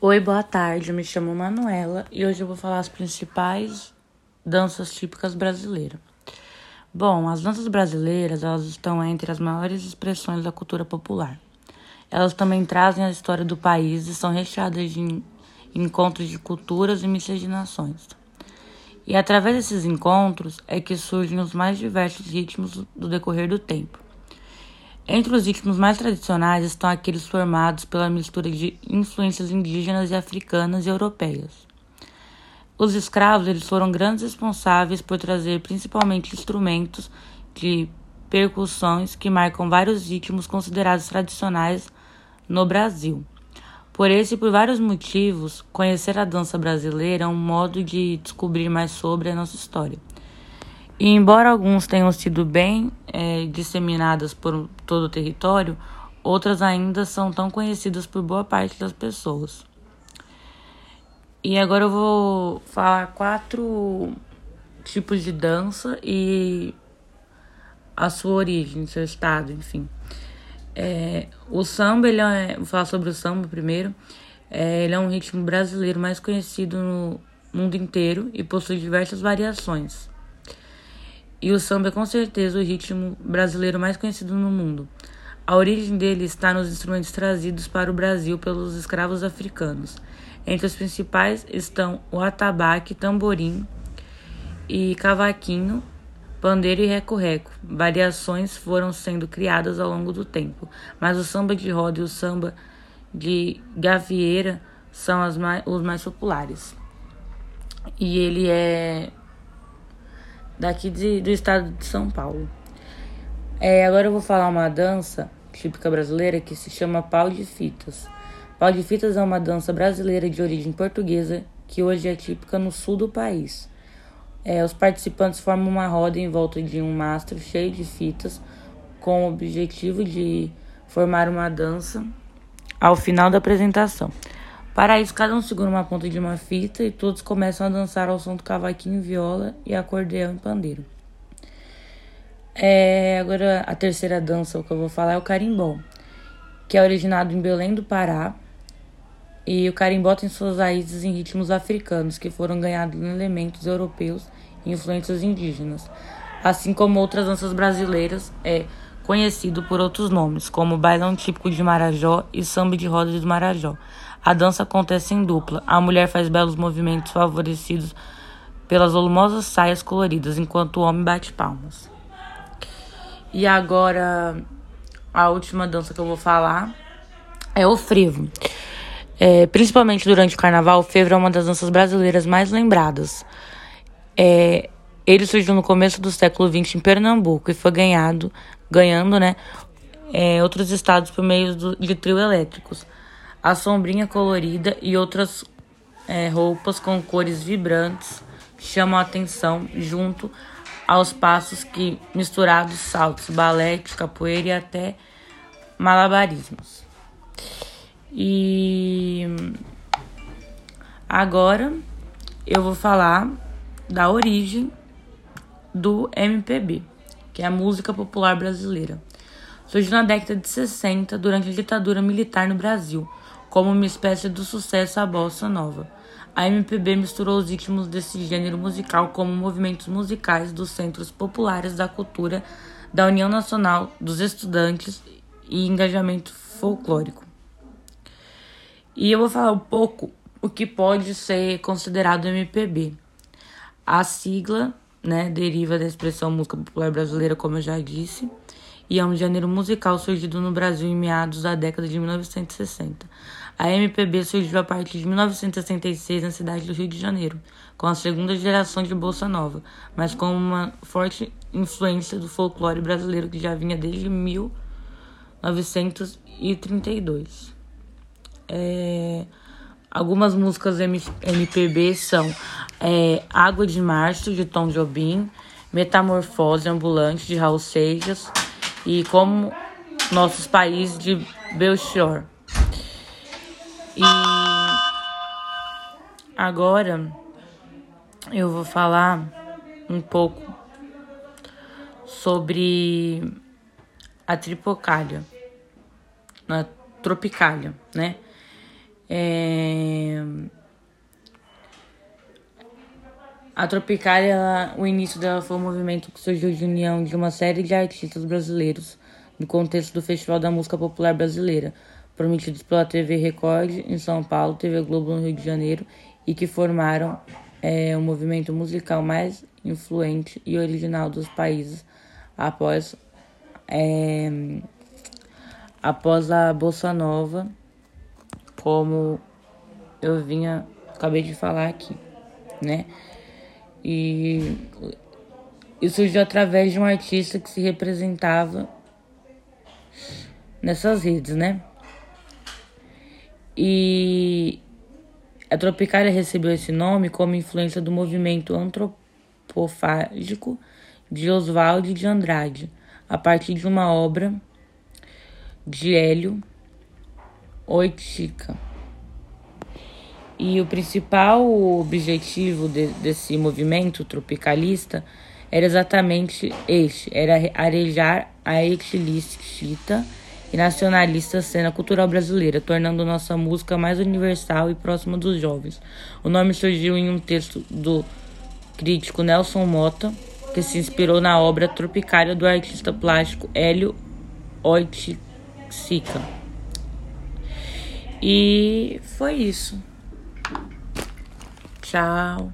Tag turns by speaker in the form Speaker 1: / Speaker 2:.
Speaker 1: Oi, boa tarde. Me chamo Manuela e hoje eu vou falar as principais danças típicas brasileiras. Bom, as danças brasileiras, elas estão entre as maiores expressões da cultura popular. Elas também trazem a história do país e são recheadas de encontros de culturas e miscigenações. E através desses encontros é que surgem os mais diversos ritmos do decorrer do tempo. Entre os ritmos mais tradicionais estão aqueles formados pela mistura de influências indígenas e africanas e europeias. Os escravos eles foram grandes responsáveis por trazer principalmente instrumentos de percussões que marcam vários ritmos considerados tradicionais no Brasil. Por esse e por vários motivos, conhecer a dança brasileira é um modo de descobrir mais sobre a nossa história. E embora alguns tenham sido bem é, disseminadas por todo o território, outras ainda são tão conhecidas por boa parte das pessoas. E agora eu vou falar quatro tipos de dança e a sua origem, seu estado, enfim. É, o samba, ele é, vou falar sobre o samba primeiro. É, ele é um ritmo brasileiro mais conhecido no mundo inteiro e possui diversas variações. E o samba é com certeza o ritmo brasileiro mais conhecido no mundo. A origem dele está nos instrumentos trazidos para o Brasil pelos escravos africanos. Entre os principais estão o atabaque, tamborim e cavaquinho, pandeiro e reco-reco. Variações foram sendo criadas ao longo do tempo, mas o samba de roda e o samba de gavieira são mais, os mais populares. E ele é daqui de, do estado de São Paulo. É, agora eu vou falar uma dança típica brasileira que se chama pau de fitas. Pau de fitas é uma dança brasileira de origem portuguesa que hoje é típica no sul do país. É, os participantes formam uma roda em volta de um mastro cheio de fitas com o objetivo de formar uma dança ao final da apresentação. Para isso, cada um segura uma ponta de uma fita e todos começam a dançar ao som do cavaquinho, viola e acordeão e pandeiro. É, agora, a terceira dança que eu vou falar é o carimbó, que é originado em Belém do Pará. E o carimbó tem suas raízes em ritmos africanos, que foram ganhados em elementos europeus e influências indígenas. Assim como outras danças brasileiras, é conhecido por outros nomes, como bailão típico de Marajó e samba de roda do Marajó. A dança acontece em dupla. A mulher faz belos movimentos favorecidos pelas volumosas saias coloridas, enquanto o homem bate palmas. E agora, a última dança que eu vou falar é o frevo. É, principalmente durante o carnaval, o frevo é uma das danças brasileiras mais lembradas. É, ele surgiu no começo do século XX em Pernambuco e foi ganhado, ganhando né, é, outros estados por meio do, de trio elétricos a sombrinha colorida e outras é, roupas com cores vibrantes chamam a atenção junto aos passos que misturados saltos, balete, capoeira e até malabarismos. E agora eu vou falar da origem do MPB, que é a música popular brasileira. Surgiu na década de 60 durante a ditadura militar no Brasil como uma espécie do sucesso à bossa nova. A MPB misturou os ritmos desse gênero musical como movimentos musicais dos centros populares da cultura, da União Nacional dos Estudantes e engajamento folclórico. E eu vou falar um pouco o que pode ser considerado MPB. A sigla, né, deriva da expressão música popular brasileira, como eu já disse e é um gênero musical surgido no Brasil em meados da década de 1960. A MPB surgiu a partir de 1966 na cidade do Rio de Janeiro, com a segunda geração de bossa nova, mas com uma forte influência do folclore brasileiro que já vinha desde 1932. É, algumas músicas MPB são é, Água de Março, de Tom Jobim, Metamorfose Ambulante, de Raul Seixas, e como nossos países de Belchior. E agora eu vou falar um pouco sobre a tripocália, a tropicália, né? É, A Tropicália, ela, o início dela foi um movimento que surgiu de união de uma série de artistas brasileiros no contexto do Festival da Música Popular Brasileira, prometidos pela TV Record em São Paulo, TV Globo no Rio de Janeiro, e que formaram é, o movimento musical mais influente e original dos países após, é, após a Bossa Nova, como eu vinha, acabei de falar aqui, né? E isso surgiu através de um artista que se representava nessas redes, né? E a Tropicália recebeu esse nome como influência do movimento antropofágico de Oswald de Andrade, a partir de uma obra de Hélio Oitica. E o principal objetivo de, desse movimento tropicalista era exatamente este: era arejar a etilícita e nacionalista cena cultural brasileira, tornando nossa música mais universal e próxima dos jovens. O nome surgiu em um texto do crítico Nelson Mota, que se inspirou na obra Tropicália do artista plástico Hélio Oiticica. E foi isso. Tchau.